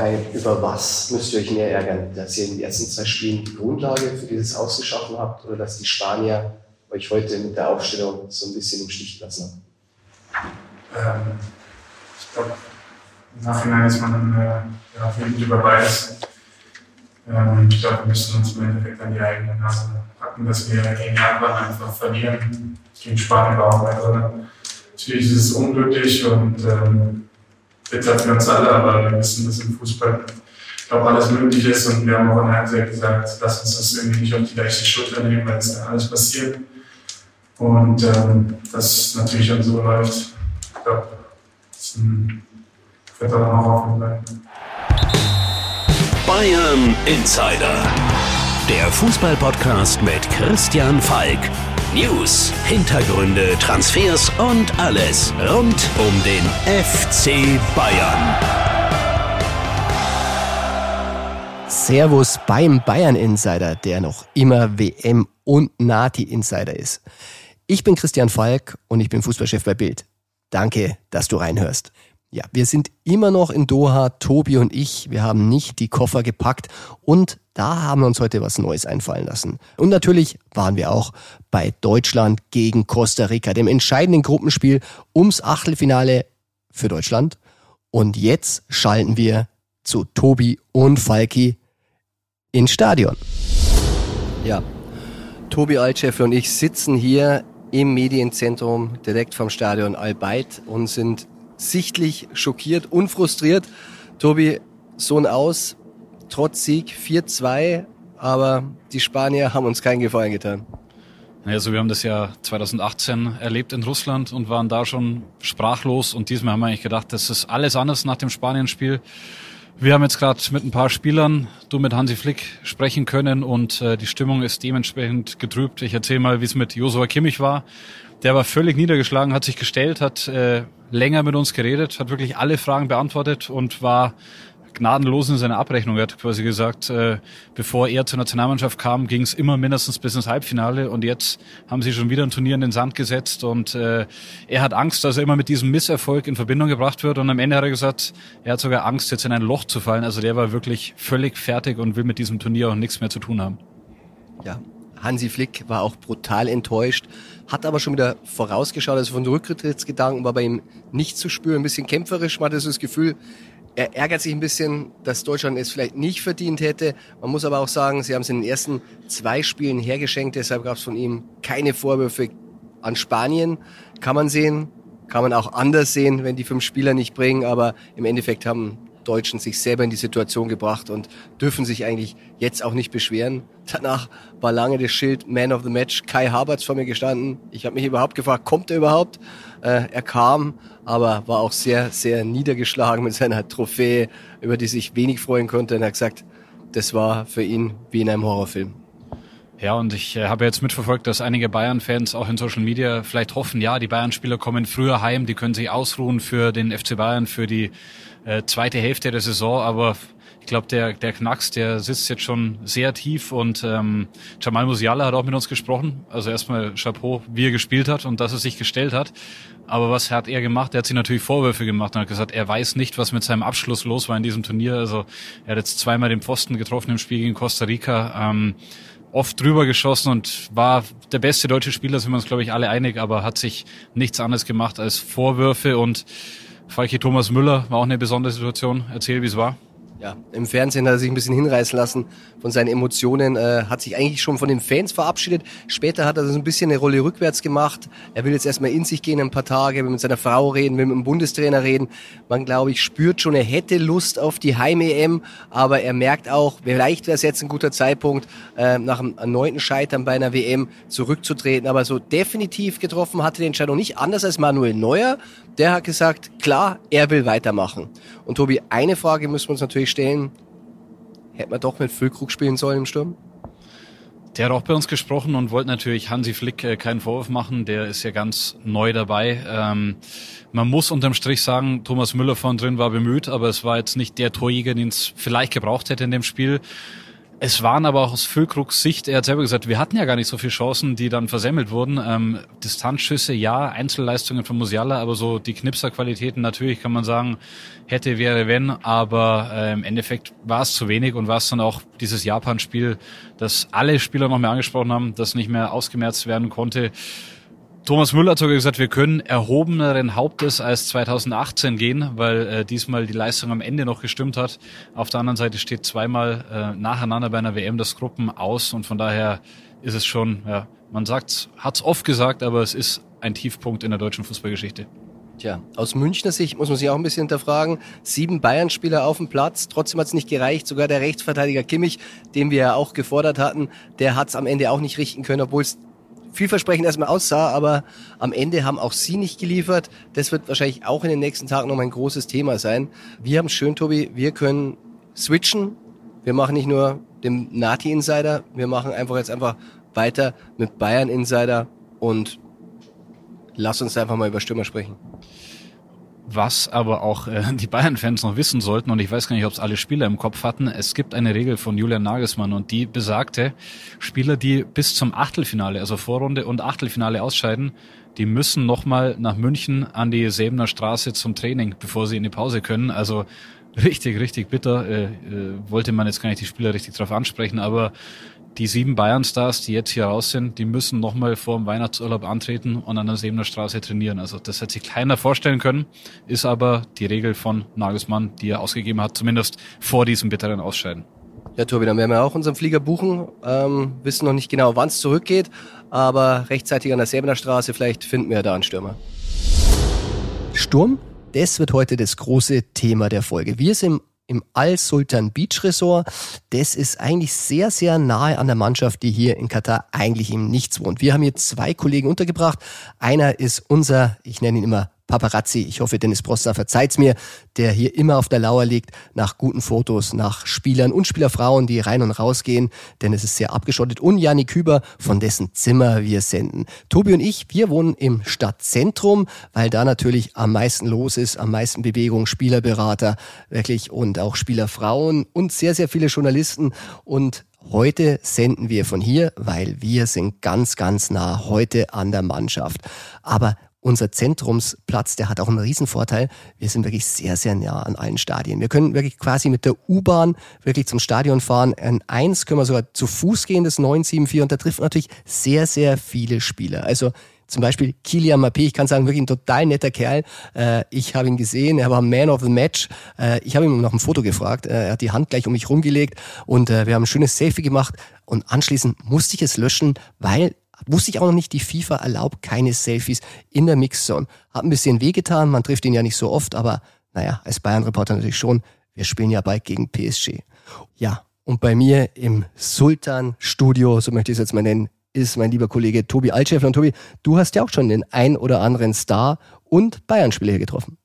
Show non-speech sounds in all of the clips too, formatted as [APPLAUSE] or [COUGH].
Kai, über was müsst ihr euch mehr ärgern? Dass ihr in den ersten zwei Spielen die Grundlage für dieses Ausgeschaffen habt oder dass die Spanier euch heute mit der Aufstellung so ein bisschen im Stich gelassen haben? Ähm, ich glaube, im Nachhinein ist man äh, ja, wütend über beides. Ähm, ich glaube, wir müssen uns im Endeffekt an die eigene Nase packen, dass wir gegen Japan einfach verlieren. Gegen Spanien war auch weiter. Natürlich ist es unglücklich und ähm, bitter für uns alle, aber wir wissen, dass im Fußball ich glaube, alles möglich ist und wir haben auch in der gesagt, lass uns das irgendwie nicht auf die leichte Schulter nehmen, weil es dann alles passiert. Und ähm, das natürlich dann so läuft, ich glaube, das wird dann auch offen bleiben. Bayern Insider. Der Fußballpodcast mit Christian Falk. News, Hintergründe, Transfers und alles rund um den FC Bayern. Servus beim Bayern Insider, der noch immer WM und Nati Insider ist. Ich bin Christian Falk und ich bin Fußballchef bei Bild. Danke, dass du reinhörst. Ja, wir sind immer noch in Doha, Tobi und ich. Wir haben nicht die Koffer gepackt und da haben wir uns heute was Neues einfallen lassen. Und natürlich waren wir auch bei Deutschland gegen Costa Rica, dem entscheidenden Gruppenspiel ums Achtelfinale für Deutschland. Und jetzt schalten wir zu Tobi und Falki ins Stadion. Ja, Tobi Altscheffel und ich sitzen hier im Medienzentrum direkt vom Stadion Albeit und sind sichtlich schockiert und frustriert. Tobi, so ein Aus, trotz Sieg 4-2, aber die Spanier haben uns keinen Gefallen getan. Also wir haben das ja 2018 erlebt in Russland und waren da schon sprachlos und diesmal haben wir eigentlich gedacht, das ist alles anders nach dem Spanien-Spiel. Wir haben jetzt gerade mit ein paar Spielern, du mit Hansi Flick, sprechen können und äh, die Stimmung ist dementsprechend getrübt. Ich erzähle mal, wie es mit Josua Kimmich war. Der war völlig niedergeschlagen, hat sich gestellt, hat äh, länger mit uns geredet, hat wirklich alle Fragen beantwortet und war gnadenlos in seiner Abrechnung. Er hat quasi gesagt, äh, bevor er zur Nationalmannschaft kam, ging es immer mindestens bis ins Halbfinale und jetzt haben sie schon wieder ein Turnier in den Sand gesetzt und äh, er hat Angst, dass er immer mit diesem Misserfolg in Verbindung gebracht wird und am Ende hat er gesagt, er hat sogar Angst, jetzt in ein Loch zu fallen. Also der war wirklich völlig fertig und will mit diesem Turnier auch nichts mehr zu tun haben. Ja, Hansi Flick war auch brutal enttäuscht, hat aber schon wieder vorausgeschaut, also von Rücktrittsgedanken war bei ihm nicht zu spüren, ein bisschen kämpferisch, man hatte so das Gefühl, er ärgert sich ein bisschen, dass Deutschland es vielleicht nicht verdient hätte. Man muss aber auch sagen, sie haben es in den ersten zwei Spielen hergeschenkt, deshalb gab es von ihm keine Vorwürfe an Spanien. Kann man sehen, kann man auch anders sehen, wenn die fünf Spieler nicht bringen, aber im Endeffekt haben Deutschen sich selber in die Situation gebracht und dürfen sich eigentlich jetzt auch nicht beschweren. Danach war lange das Schild Man of the Match Kai Havertz vor mir gestanden. Ich habe mich überhaupt gefragt, kommt er überhaupt? Äh, er kam, aber war auch sehr, sehr niedergeschlagen mit seiner Trophäe, über die sich wenig freuen konnte. Und er hat gesagt, das war für ihn wie in einem Horrorfilm. Ja, und ich äh, habe jetzt mitverfolgt, dass einige Bayern-Fans auch in Social Media vielleicht hoffen, ja, die Bayern-Spieler kommen früher heim, die können sich ausruhen für den FC Bayern, für die äh, zweite Hälfte der Saison, aber ich glaube, der, der Knacks, der sitzt jetzt schon sehr tief und ähm, Jamal Musiala hat auch mit uns gesprochen. Also erstmal Chapeau, wie er gespielt hat und dass er sich gestellt hat. Aber was hat er gemacht? Er hat sich natürlich Vorwürfe gemacht und hat gesagt, er weiß nicht, was mit seinem Abschluss los war in diesem Turnier. Also er hat jetzt zweimal den Pfosten getroffen im Spiel gegen Costa Rica. Ähm, oft drüber geschossen und war der beste deutsche Spieler, sind wir uns, glaube ich, alle einig, aber hat sich nichts anderes gemacht als Vorwürfe und Falki Thomas Müller war auch eine besondere Situation. Erzähl, wie es war. Ja, im Fernsehen hat er sich ein bisschen hinreißen lassen von seinen Emotionen, äh, hat sich eigentlich schon von den Fans verabschiedet. Später hat er so ein bisschen eine Rolle rückwärts gemacht. Er will jetzt erstmal in sich gehen ein paar Tage, will mit seiner Frau reden, will mit dem Bundestrainer reden. Man, glaube ich, spürt schon, er hätte Lust auf die Heim-EM, aber er merkt auch, vielleicht wäre es jetzt ein guter Zeitpunkt, äh, nach einem erneuten Scheitern bei einer WM zurückzutreten. Aber so definitiv getroffen hatte die Entscheidung nicht, anders als Manuel Neuer. Der hat gesagt, klar, er will weitermachen. Und Tobi, eine Frage müssen wir uns natürlich stellen. Hätte man doch mit Füllkrug spielen sollen im Sturm? Der hat auch bei uns gesprochen und wollte natürlich Hansi Flick äh, keinen Vorwurf machen. Der ist ja ganz neu dabei. Ähm, man muss unterm Strich sagen, Thomas Müller von drin war bemüht, aber es war jetzt nicht der Torjäger, den es vielleicht gebraucht hätte in dem Spiel. Es waren aber auch aus Füllkrugs Sicht, er hat selber gesagt, wir hatten ja gar nicht so viele Chancen, die dann versemmelt wurden. Ähm, Distanzschüsse, ja, Einzelleistungen von Musiala, aber so die Knipserqualitäten natürlich kann man sagen, hätte, wäre, wenn, aber äh, im Endeffekt war es zu wenig und war es dann auch dieses Japan-Spiel, das alle Spieler noch mehr angesprochen haben, das nicht mehr ausgemerzt werden konnte. Thomas Müller hat sogar gesagt, wir können erhobeneren Hauptes als 2018 gehen, weil äh, diesmal die Leistung am Ende noch gestimmt hat. Auf der anderen Seite steht zweimal äh, nacheinander bei einer WM das Gruppen aus und von daher ist es schon, ja, man sagt, hat's oft gesagt, aber es ist ein Tiefpunkt in der deutschen Fußballgeschichte. Tja, aus Münchner Sicht muss man sich auch ein bisschen hinterfragen. Sieben Bayern-Spieler auf dem Platz, trotzdem hat es nicht gereicht. Sogar der Rechtsverteidiger Kimmich, den wir ja auch gefordert hatten, der hat es am Ende auch nicht richten können, obwohl es vielversprechend erstmal aussah, aber am Ende haben auch sie nicht geliefert. Das wird wahrscheinlich auch in den nächsten Tagen noch ein großes Thema sein. Wir haben schön, Tobi, wir können switchen. Wir machen nicht nur den Nati Insider, wir machen einfach jetzt einfach weiter mit Bayern Insider und lass uns einfach mal über Stürmer sprechen. Was aber auch äh, die Bayern-Fans noch wissen sollten, und ich weiß gar nicht, ob es alle Spieler im Kopf hatten, es gibt eine Regel von Julian Nagelsmann und die besagte, Spieler, die bis zum Achtelfinale, also Vorrunde und Achtelfinale ausscheiden, die müssen nochmal nach München an die Säbener Straße zum Training, bevor sie in die Pause können. Also richtig, richtig bitter. Äh, äh, wollte man jetzt gar nicht die Spieler richtig drauf ansprechen, aber die sieben Bayern-Stars, die jetzt hier raus sind, die müssen nochmal vor dem Weihnachtsurlaub antreten und an der Sebener Straße trainieren. Also das hätte sich keiner vorstellen können, ist aber die Regel von Nagelsmann, die er ausgegeben hat, zumindest vor diesem bitteren Ausscheiden. Ja, Tobi, dann werden wir auch unseren Flieger buchen. Ähm, wissen noch nicht genau, wann es zurückgeht, aber rechtzeitig an der Säbener Straße, vielleicht finden wir da einen Stürmer. Sturm? Das wird heute das große Thema der Folge. Wir sind im Al-Sultan Beach Resort. Das ist eigentlich sehr, sehr nahe an der Mannschaft, die hier in Katar eigentlich im Nichts wohnt. Wir haben hier zwei Kollegen untergebracht. Einer ist unser, ich nenne ihn immer Paparazzi. Ich hoffe, Dennis Prosser verzeiht's mir, der hier immer auf der Lauer liegt nach guten Fotos, nach Spielern und Spielerfrauen, die rein und raus gehen, denn es ist sehr abgeschottet. Und Janik Küber, von dessen Zimmer wir senden. Tobi und ich, wir wohnen im Stadtzentrum, weil da natürlich am meisten los ist, am meisten Bewegung, Spielerberater wirklich und auch Spielerfrauen und sehr, sehr viele Journalisten und Heute senden wir von hier, weil wir sind ganz, ganz nah heute an der Mannschaft. Aber unser Zentrumsplatz, der hat auch einen Riesenvorteil. Wir sind wirklich sehr, sehr nah an allen Stadien. Wir können wirklich quasi mit der U-Bahn wirklich zum Stadion fahren. An eins können wir sogar zu Fuß gehen, das 974. Und da trifft natürlich sehr, sehr viele Spieler. Also zum Beispiel Kilian Mbappé, ich kann sagen, wirklich ein total netter Kerl. Äh, ich habe ihn gesehen, er war Man of the Match. Äh, ich habe ihm nach einem Foto gefragt. Äh, er hat die Hand gleich um mich rumgelegt und wir haben ein schönes Selfie gemacht. Und anschließend musste ich es löschen, weil Wusste ich auch noch nicht, die FIFA erlaubt keine Selfies in der Mixzone. Hat ein bisschen wehgetan, man trifft ihn ja nicht so oft, aber naja, als Bayern-Reporter natürlich schon. Wir spielen ja bald gegen PSG. Ja, und bei mir im Sultan-Studio, so möchte ich es jetzt mal nennen, ist mein lieber Kollege Tobi Altschäfer. Und Tobi, du hast ja auch schon den ein oder anderen Star und Bayern-Spieler hier getroffen.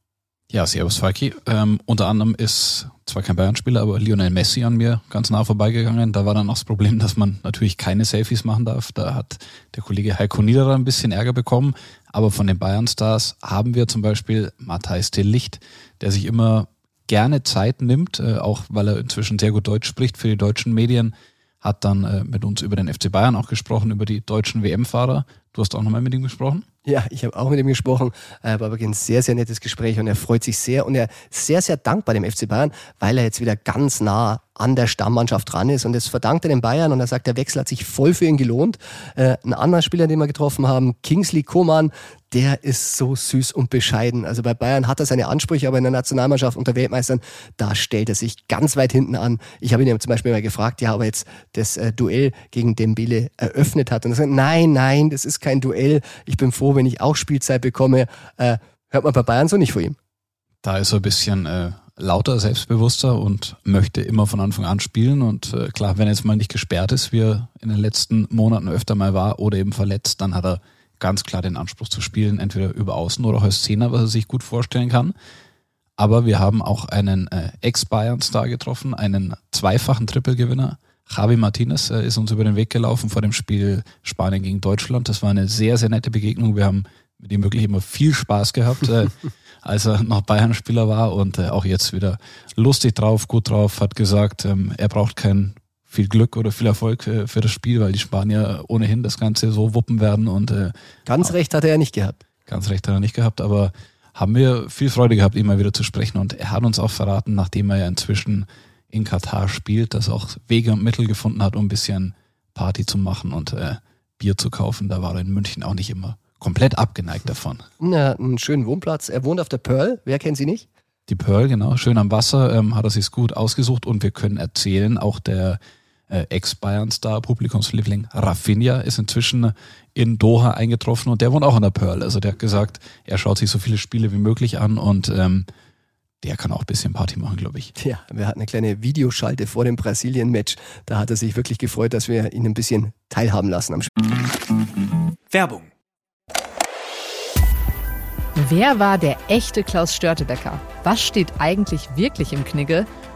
Ja, servus Falki. Ähm, unter anderem ist zwar kein Bayern-Spieler, aber Lionel Messi an mir ganz nah vorbeigegangen. Da war dann auch das Problem, dass man natürlich keine Selfies machen darf. Da hat der Kollege Heiko Niederer ein bisschen Ärger bekommen. Aber von den Bayern-Stars haben wir zum Beispiel Matthijs de Licht, der sich immer gerne Zeit nimmt, äh, auch weil er inzwischen sehr gut Deutsch spricht für die deutschen Medien, hat dann äh, mit uns über den FC Bayern auch gesprochen, über die deutschen WM-Fahrer. Du hast auch nochmal mit ihm gesprochen? Ja, ich habe auch mit ihm gesprochen. Äh, war wirklich ein sehr, sehr nettes Gespräch und er freut sich sehr und er ist sehr, sehr dankbar dem FC Bayern, weil er jetzt wieder ganz nah an der Stammmannschaft dran ist und das verdankt er den Bayern und er sagt, der Wechsel hat sich voll für ihn gelohnt. Äh, ein anderer Spieler, den wir getroffen haben, Kingsley Coman, der ist so süß und bescheiden. Also bei Bayern hat er seine Ansprüche, aber in der Nationalmannschaft unter Weltmeistern, da stellt er sich ganz weit hinten an. Ich habe ihn ja zum Beispiel mal gefragt, ja, ob er jetzt das äh, Duell gegen Dembele eröffnet hat und er sagt, nein, nein, das ist kein Duell. Ich bin froh, wenn ich auch Spielzeit bekomme. Äh, hört man bei Bayern so nicht vor ihm. Da ist er ein bisschen äh, lauter, selbstbewusster und möchte immer von Anfang an spielen. Und äh, klar, wenn er jetzt mal nicht gesperrt ist, wie er in den letzten Monaten öfter mal war oder eben verletzt, dann hat er ganz klar den Anspruch zu spielen, entweder über Außen oder auch als Zehner, was er sich gut vorstellen kann. Aber wir haben auch einen äh, Ex-Bayern-Star getroffen, einen zweifachen Triple-Gewinner. Javi Martinez äh, ist uns über den Weg gelaufen vor dem Spiel Spanien gegen Deutschland. Das war eine sehr, sehr nette Begegnung. Wir haben mit ihm wirklich immer viel Spaß gehabt. Äh, [LAUGHS] als er noch Bayern-Spieler war und äh, auch jetzt wieder lustig drauf, gut drauf, hat gesagt, ähm, er braucht kein viel Glück oder viel Erfolg äh, für das Spiel, weil die Spanier ohnehin das Ganze so wuppen werden und äh, ganz recht hat er ja nicht gehabt. Ganz recht hat er nicht gehabt, aber haben wir viel Freude gehabt, ihn mal wieder zu sprechen und er hat uns auch verraten, nachdem er ja inzwischen in Katar spielt, dass er auch Wege und Mittel gefunden hat, um ein bisschen Party zu machen und äh, Bier zu kaufen. Da war er in München auch nicht immer komplett abgeneigt davon. Na, einen schönen Wohnplatz. Er wohnt auf der Pearl. Wer kennt sie nicht? Die Pearl, genau. Schön am Wasser ähm, hat er sich gut ausgesucht und wir können erzählen, auch der äh, Ex-Bayern-Star, Publikumsliebling Rafinha ist inzwischen in Doha eingetroffen und der wohnt auch an der Pearl. Also der hat gesagt, er schaut sich so viele Spiele wie möglich an und ähm, der kann auch ein bisschen Party machen, glaube ich. Ja, wir hatten eine kleine Videoschalte vor dem Brasilien-Match. Da hat er sich wirklich gefreut, dass wir ihn ein bisschen teilhaben lassen am Spiel. Werbung. Wer war der echte Klaus Störtebecker? Was steht eigentlich wirklich im Knigge?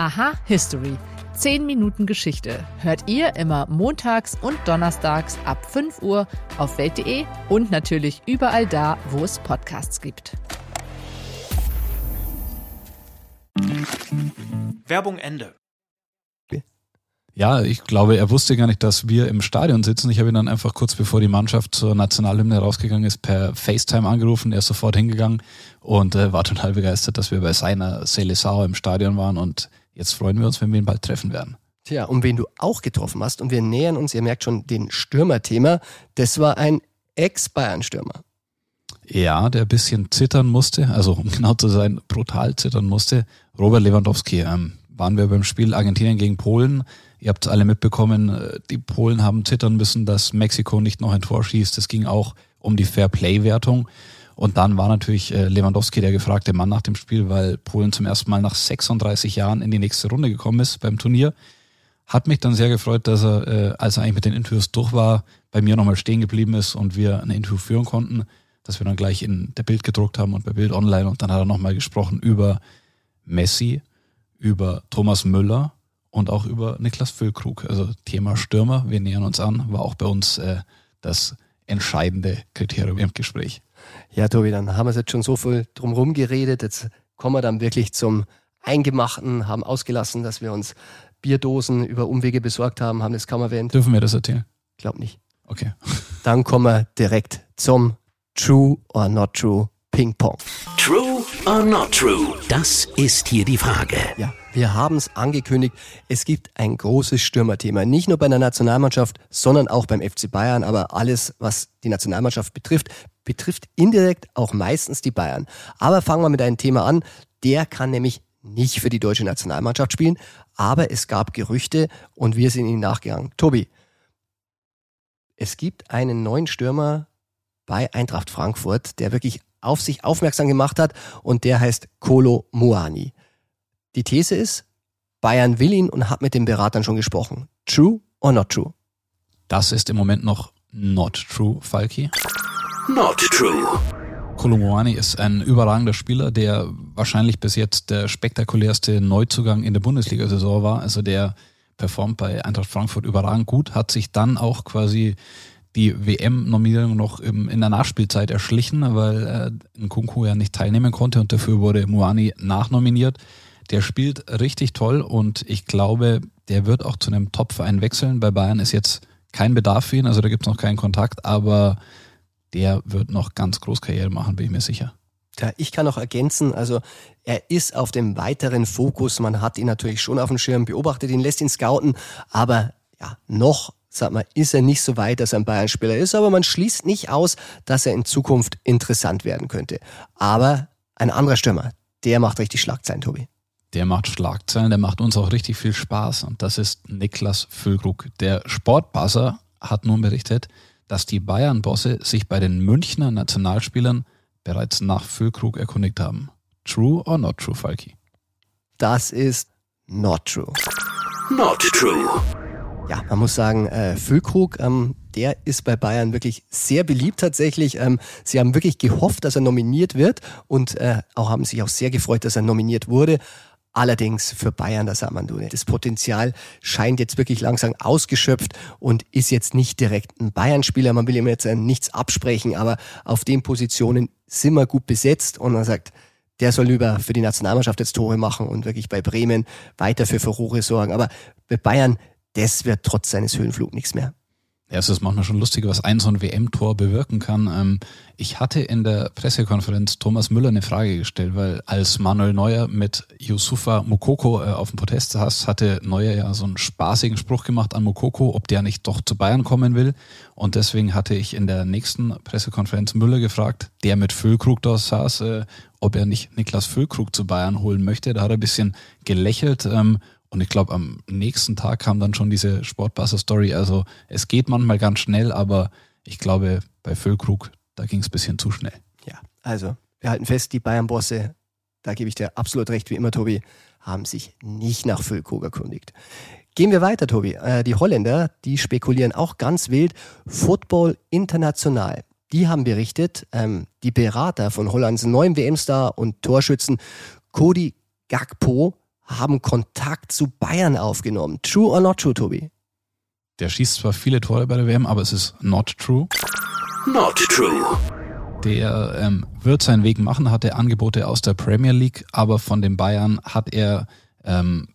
Aha History 10 Minuten Geschichte hört ihr immer montags und donnerstags ab 5 Uhr auf welt.de und natürlich überall da, wo es Podcasts gibt. Werbung Ende. Ja, ich glaube, er wusste gar nicht, dass wir im Stadion sitzen. Ich habe ihn dann einfach kurz bevor die Mannschaft zur Nationalhymne rausgegangen ist, per FaceTime angerufen. Er ist sofort hingegangen und äh, war total begeistert, dass wir bei seiner Seleção im Stadion waren. Und jetzt freuen wir uns, wenn wir ihn bald treffen werden. Tja, und wen du auch getroffen hast, und wir nähern uns, ihr merkt schon, den Stürmerthema, das war ein Ex-Bayern-Stürmer. Ja, der ein bisschen zittern musste, also um [LAUGHS] genau zu sein, brutal zittern musste. Robert Lewandowski. Ähm, waren wir beim Spiel Argentinien gegen Polen. Ihr habt alle mitbekommen, äh, die Polen haben zittern müssen, dass Mexiko nicht noch ein Tor schießt. Es ging auch um die Fair-Play-Wertung. Und dann war natürlich äh, Lewandowski der gefragte Mann nach dem Spiel, weil Polen zum ersten Mal nach 36 Jahren in die nächste Runde gekommen ist beim Turnier. Hat mich dann sehr gefreut, dass er, äh, als er eigentlich mit den Interviews durch war, bei mir nochmal stehen geblieben ist und wir ein Interview führen konnten, dass wir dann gleich in der Bild gedruckt haben und bei Bild Online und dann hat er nochmal gesprochen über Messi, über Thomas Müller und auch über Niklas Füllkrug. Also Thema Stürmer, wir nähern uns an, war auch bei uns äh, das entscheidende Kriterium im Gespräch. Ja, Tobi, dann haben wir jetzt schon so viel drumherum geredet. Jetzt kommen wir dann wirklich zum Eingemachten, haben ausgelassen, dass wir uns Bierdosen über Umwege besorgt haben, haben das kaum erwähnt. Dürfen wir das erzählen? Glaub nicht. Okay. [LAUGHS] Dann kommen wir direkt zum True or Not True Ping Pong. True or not true? Das ist hier die Frage. Ja, wir haben es angekündigt. Es gibt ein großes Stürmerthema. Nicht nur bei der Nationalmannschaft, sondern auch beim FC Bayern. Aber alles, was die Nationalmannschaft betrifft, betrifft indirekt auch meistens die Bayern. Aber fangen wir mit einem Thema an. Der kann nämlich nicht für die deutsche Nationalmannschaft spielen. Aber es gab Gerüchte und wir sind ihnen nachgegangen. Tobi, es gibt einen neuen Stürmer bei Eintracht Frankfurt, der wirklich auf sich aufmerksam gemacht hat und der heißt Kolo Muani. Die These ist, Bayern will ihn und hat mit den Beratern schon gesprochen. True or not true? Das ist im Moment noch not true, Falki. Not true. Kolomouani ist ein überragender Spieler, der wahrscheinlich bis jetzt der spektakulärste Neuzugang in der Bundesliga-Saison war. Also der performt bei Eintracht Frankfurt überragend gut, hat sich dann auch quasi die WM-Nominierung noch im, in der Nachspielzeit erschlichen, weil äh, Nkunku ja nicht teilnehmen konnte und dafür wurde Muani nachnominiert. Der spielt richtig toll und ich glaube, der wird auch zu einem Top-Verein wechseln. Bei Bayern ist jetzt kein Bedarf für ihn, also da gibt es noch keinen Kontakt, aber der wird noch ganz groß Karriere machen, bin ich mir sicher. Ja, ich kann noch ergänzen, also er ist auf dem weiteren Fokus. Man hat ihn natürlich schon auf dem Schirm, beobachtet ihn, lässt ihn scouten, aber ja, noch, sag mal, ist er nicht so weit, dass er ein Bayern-Spieler ist, aber man schließt nicht aus, dass er in Zukunft interessant werden könnte. Aber ein anderer Stürmer, der macht richtig Schlagzeilen, Tobi. Der macht Schlagzeilen, der macht uns auch richtig viel Spaß und das ist Niklas Füllkrug. Der Sportbuzzer hat nun berichtet, dass die Bayern-Bosse sich bei den Münchner Nationalspielern bereits nach Füllkrug erkundigt haben. True or not true, Falki? Das ist not true. Not true. Ja, man muss sagen, äh, Füllkrug, ähm, der ist bei Bayern wirklich sehr beliebt tatsächlich. Ähm, sie haben wirklich gehofft, dass er nominiert wird und äh, auch haben sich auch sehr gefreut, dass er nominiert wurde. Allerdings für Bayern, da sagt man, du, das Potenzial scheint jetzt wirklich langsam ausgeschöpft und ist jetzt nicht direkt ein Bayern-Spieler. Man will ihm jetzt nichts absprechen, aber auf den Positionen sind wir gut besetzt und man sagt, der soll lieber für die Nationalmannschaft jetzt Tore machen und wirklich bei Bremen weiter für Furore sorgen. Aber bei Bayern, das wird trotz seines Höhenflugs nichts mehr. Ja, es ist manchmal schon lustig, was ein so ein WM-Tor bewirken kann. Ähm, ich hatte in der Pressekonferenz Thomas Müller eine Frage gestellt, weil als Manuel Neuer mit Yusufa Mokoko äh, auf dem Protest saß, hatte Neuer ja so einen spaßigen Spruch gemacht an Mokoko, ob der nicht doch zu Bayern kommen will. Und deswegen hatte ich in der nächsten Pressekonferenz Müller gefragt, der mit Füllkrug da saß, äh, ob er nicht Niklas Füllkrug zu Bayern holen möchte. Da hat er ein bisschen gelächelt ähm, und ich glaube, am nächsten Tag kam dann schon diese Sportbuzzer-Story. Also es geht manchmal ganz schnell, aber ich glaube, bei Füllkrug, da ging es ein bisschen zu schnell. Ja, also wir halten fest, die Bayern-Bosse, da gebe ich dir absolut recht, wie immer, Tobi, haben sich nicht nach Füllkrug erkundigt. Gehen wir weiter, Tobi. Äh, die Holländer, die spekulieren auch ganz wild. Football International. Die haben berichtet, ähm, die Berater von Hollands neuen WM-Star und Torschützen Cody Gakpo haben Kontakt zu Bayern aufgenommen. True or not true, Tobi? Der schießt zwar viele Tore bei der WM, aber es ist not true. Not true. Der ähm, wird seinen Weg machen, hatte Angebote aus der Premier League, aber von den Bayern hat er ähm,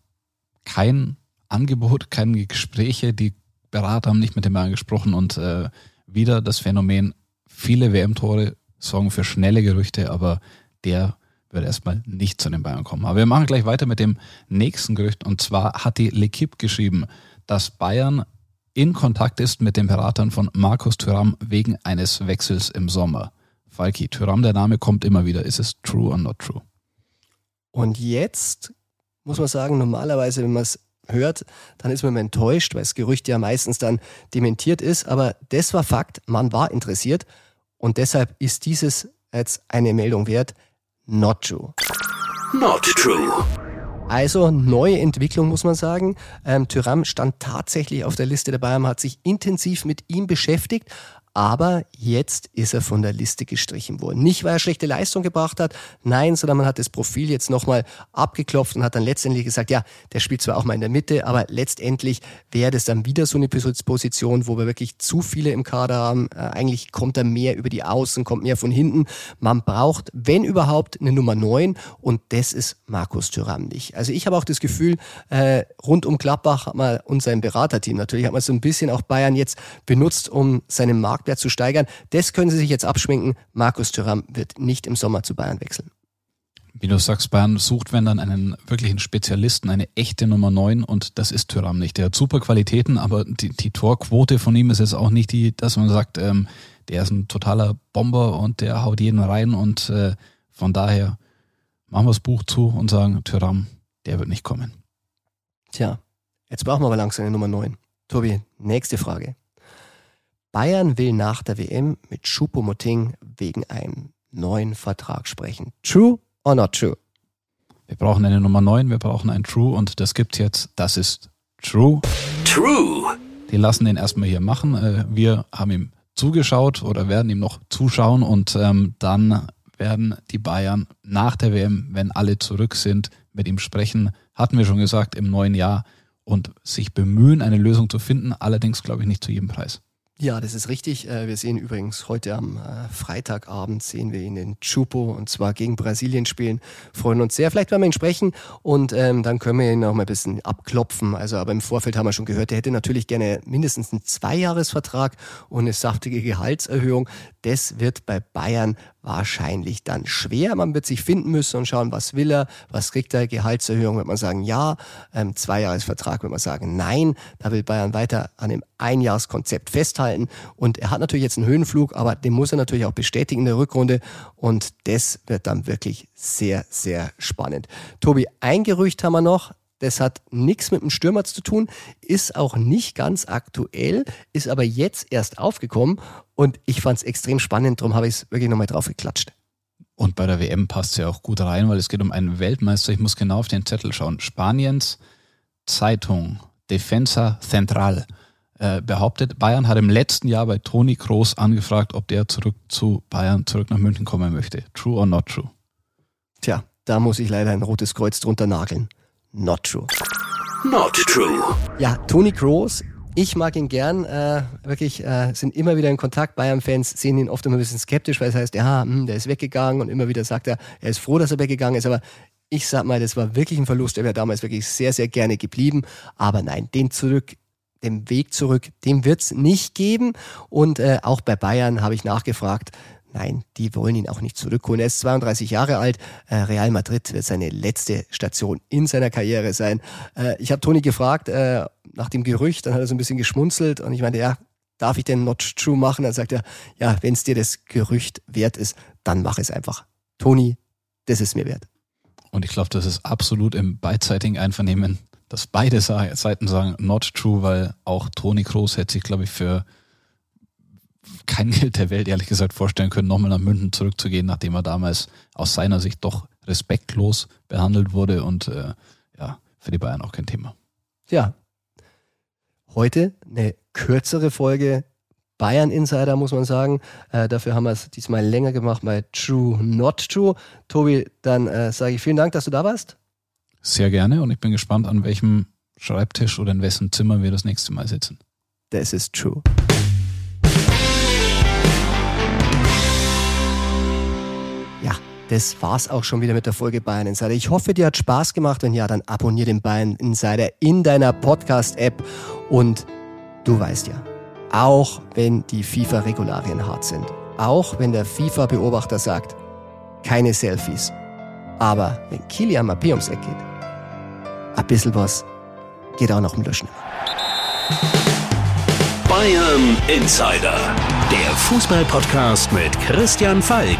kein Angebot, keine Gespräche. Die Berater haben nicht mit den Bayern gesprochen und äh, wieder das Phänomen, viele WM-Tore sorgen für schnelle Gerüchte, aber der wird erstmal nicht zu den Bayern kommen. Aber wir machen gleich weiter mit dem nächsten Gerücht. Und zwar hat die L'Equipe geschrieben, dass Bayern in Kontakt ist mit den Beratern von Markus Thuram wegen eines Wechsels im Sommer. Falki, Thuram, der Name kommt immer wieder. Ist es true or not true? Und jetzt muss man sagen, normalerweise, wenn man es hört, dann ist man enttäuscht, weil das Gerücht ja meistens dann dementiert ist. Aber das war Fakt, man war interessiert und deshalb ist dieses jetzt eine Meldung wert. Not true. Not true. Also neue Entwicklung muss man sagen. Ähm, Tyram stand tatsächlich auf der Liste der Bayern, hat sich intensiv mit ihm beschäftigt, aber jetzt ist er von der Liste gestrichen worden. Nicht, weil er schlechte Leistung gebracht hat, nein, sondern man hat das Profil jetzt nochmal abgeklopft und hat dann letztendlich gesagt, ja, der spielt zwar auch mal in der Mitte, aber letztendlich wäre das dann wieder so eine Position, wo wir wirklich zu viele im Kader haben. Äh, eigentlich kommt er mehr über die Außen, kommt mehr von hinten. Man braucht, wenn überhaupt, eine Nummer 9 und das ist Markus Thüram nicht. Also ich habe auch das Gefühl, äh, rund um Gladbach hat man und sein Beraterteam natürlich, hat man so ein bisschen auch Bayern jetzt benutzt, um seinen Markt Marktwert zu steigern. Das können Sie sich jetzt abschminken. Markus Thüram wird nicht im Sommer zu Bayern wechseln. Wie du sagst, Bayern sucht, wenn dann einen wirklichen Spezialisten, eine echte Nummer 9 und das ist Thüram nicht. Der hat super Qualitäten, aber die, die Torquote von ihm ist jetzt auch nicht die, dass man sagt, ähm, der ist ein totaler Bomber und der haut jeden rein und äh, von daher machen wir das Buch zu und sagen, Thüram, der wird nicht kommen. Tja, jetzt brauchen wir aber langsam eine Nummer 9. Tobi, nächste Frage. Bayern will nach der WM mit Choupo-Moting wegen einem neuen Vertrag sprechen. True or not true? Wir brauchen eine Nummer 9, wir brauchen ein True und das gibt's jetzt. Das ist True. True. Die lassen den erstmal hier machen. Äh, wir haben ihm zugeschaut oder werden ihm noch zuschauen und ähm, dann werden die Bayern nach der WM, wenn alle zurück sind, mit ihm sprechen. Hatten wir schon gesagt, im neuen Jahr und sich bemühen, eine Lösung zu finden. Allerdings glaube ich nicht zu jedem Preis. Ja, das ist richtig. Äh, wir sehen übrigens heute am äh, Freitagabend sehen wir ihn in Chupo und zwar gegen Brasilien spielen. Freuen uns sehr. Vielleicht werden wir ihn sprechen und ähm, dann können wir ihn noch mal ein bisschen abklopfen. Also, aber im Vorfeld haben wir schon gehört, er hätte natürlich gerne mindestens einen Zweijahresvertrag und eine saftige Gehaltserhöhung. Das wird bei Bayern wahrscheinlich dann schwer. Man wird sich finden müssen und schauen, was will er, was kriegt er, Gehaltserhöhung, wird man sagen ja, ähm, Zweijahresvertrag wird man sagen nein. Da will Bayern weiter an dem Einjahreskonzept festhalten und er hat natürlich jetzt einen Höhenflug, aber den muss er natürlich auch bestätigen in der Rückrunde und das wird dann wirklich sehr, sehr spannend. Tobi, ein Gerücht haben wir noch, das hat nichts mit dem Stürmer zu tun, ist auch nicht ganz aktuell, ist aber jetzt erst aufgekommen und ich fand es extrem spannend, darum habe ich es wirklich nochmal drauf geklatscht. Und bei der WM passt es ja auch gut rein, weil es geht um einen Weltmeister. Ich muss genau auf den Zettel schauen. Spaniens Zeitung Defensa Central äh, behauptet, Bayern hat im letzten Jahr bei Toni Kroos angefragt, ob der zurück zu Bayern, zurück nach München kommen möchte. True or not true? Tja, da muss ich leider ein rotes Kreuz drunter nageln. Not true. Not true. Ja, Toni Kroos, ich mag ihn gern, äh, wirklich, äh, sind immer wieder in Kontakt. Bayern-Fans sehen ihn oft immer ein bisschen skeptisch, weil es heißt, ja, hm, der ist weggegangen und immer wieder sagt er, er ist froh, dass er weggegangen ist, aber ich sag mal, das war wirklich ein Verlust. Er wäre damals wirklich sehr, sehr gerne geblieben. Aber nein, den zurück, den Weg zurück, den wird's nicht geben. Und äh, auch bei Bayern habe ich nachgefragt. Nein, die wollen ihn auch nicht zurückholen. Er ist 32 Jahre alt. Äh, Real Madrid wird seine letzte Station in seiner Karriere sein. Äh, ich habe Toni gefragt äh, nach dem Gerücht, dann hat er so ein bisschen geschmunzelt und ich meinte, ja, darf ich denn Not True machen? Dann sagt er, ja, wenn es dir das Gerücht wert ist, dann mach es einfach. Toni, das ist mir wert. Und ich glaube, das ist absolut im beidseitigen Einvernehmen, dass beide Seiten sagen, not true, weil auch Toni Kroos hätte sich, glaube ich, für kein [LAUGHS] Geld der Welt, ehrlich gesagt, vorstellen können, nochmal nach München zurückzugehen, nachdem er damals aus seiner Sicht doch respektlos behandelt wurde und äh, ja, für die Bayern auch kein Thema. Ja. Heute eine kürzere Folge Bayern Insider, muss man sagen. Äh, dafür haben wir es diesmal länger gemacht bei True Not True. Tobi, dann äh, sage ich vielen Dank, dass du da warst. Sehr gerne und ich bin gespannt, an welchem Schreibtisch oder in wessen Zimmer wir das nächste Mal sitzen. Das ist true. Das war's auch schon wieder mit der Folge Bayern Insider. Ich hoffe, dir hat Spaß gemacht. Wenn ja, dann abonniere den Bayern Insider in deiner Podcast-App und du weißt ja, auch wenn die FIFA-Regularien hart sind. Auch wenn der FIFA-Beobachter sagt, keine Selfies. Aber wenn Kilian Mbappé ums Eck geht, ein bisschen was geht auch noch im Löschen. Bayern Insider, der Fußball-Podcast mit Christian Falk.